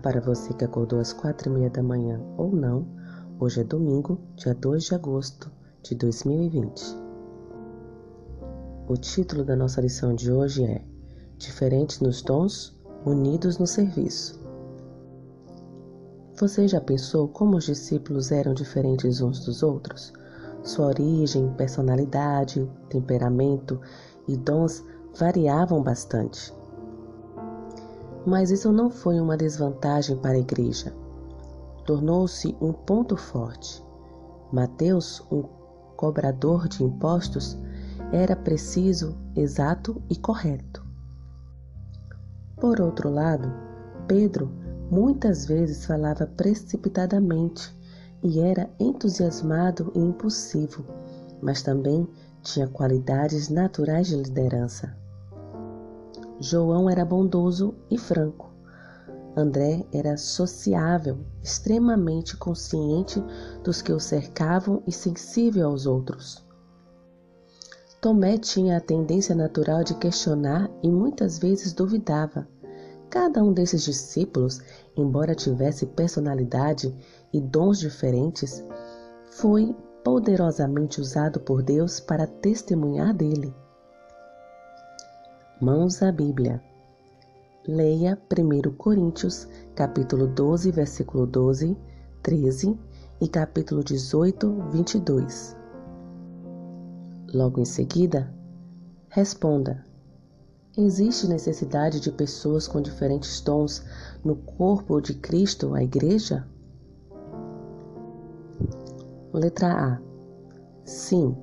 para você que acordou às quatro e meia da manhã ou não. Hoje é domingo, dia 2 de agosto de 2020. O título da nossa lição de hoje é Diferentes nos dons, unidos no serviço. Você já pensou como os discípulos eram diferentes uns dos outros? Sua origem, personalidade, temperamento e dons variavam bastante. Mas isso não foi uma desvantagem para a igreja. Tornou-se um ponto forte. Mateus, um cobrador de impostos, era preciso, exato e correto. Por outro lado, Pedro muitas vezes falava precipitadamente e era entusiasmado e impulsivo, mas também tinha qualidades naturais de liderança. João era bondoso e franco. André era sociável, extremamente consciente dos que o cercavam e sensível aos outros. Tomé tinha a tendência natural de questionar e muitas vezes duvidava. Cada um desses discípulos, embora tivesse personalidade e dons diferentes, foi poderosamente usado por Deus para testemunhar dele. Mãos à Bíblia. Leia 1 Coríntios, capítulo 12, versículo 12, 13 e capítulo 18, 22. Logo em seguida, responda: Existe necessidade de pessoas com diferentes dons no corpo de Cristo, a Igreja? Letra A. Sim,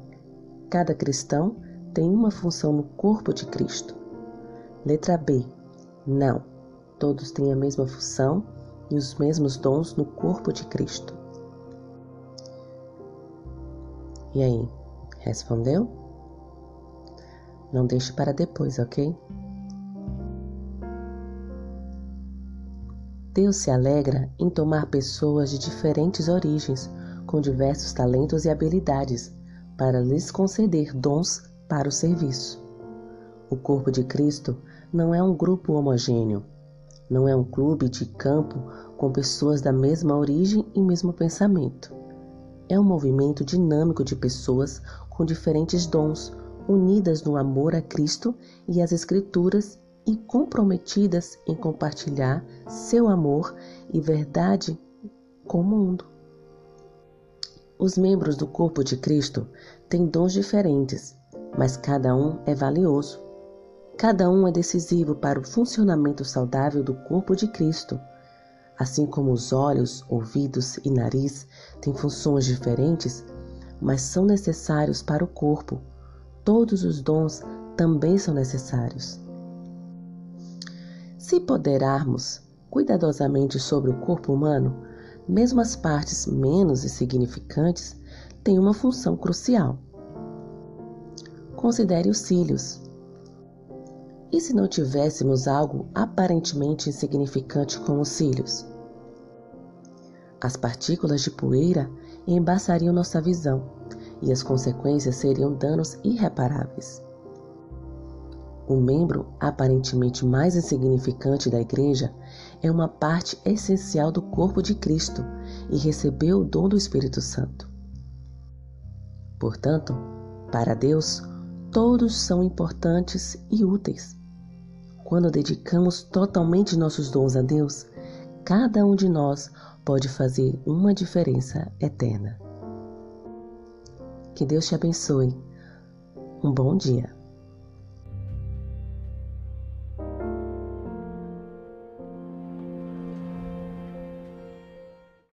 cada cristão tem uma função no corpo de Cristo. Letra B. Não. Todos têm a mesma função e os mesmos dons no corpo de Cristo. E aí, respondeu? Não deixe para depois, ok? Deus se alegra em tomar pessoas de diferentes origens, com diversos talentos e habilidades, para lhes conceder dons para o serviço. O corpo de Cristo não é um grupo homogêneo, não é um clube de campo com pessoas da mesma origem e mesmo pensamento. É um movimento dinâmico de pessoas com diferentes dons, unidas no amor a Cristo e às Escrituras e comprometidas em compartilhar seu amor e verdade com o mundo. Os membros do corpo de Cristo têm dons diferentes, mas cada um é valioso. Cada um é decisivo para o funcionamento saudável do corpo de Cristo. Assim como os olhos, ouvidos e nariz têm funções diferentes, mas são necessários para o corpo, todos os dons também são necessários. Se poderarmos cuidadosamente sobre o corpo humano, mesmo as partes menos insignificantes têm uma função crucial. Considere os cílios. E se não tivéssemos algo aparentemente insignificante como os cílios? As partículas de poeira embaçariam nossa visão e as consequências seriam danos irreparáveis. O membro aparentemente mais insignificante da igreja é uma parte essencial do corpo de Cristo e recebeu o dom do Espírito Santo. Portanto, para Deus, todos são importantes e úteis. Quando dedicamos totalmente nossos dons a Deus, cada um de nós pode fazer uma diferença eterna. Que Deus te abençoe. Um bom dia.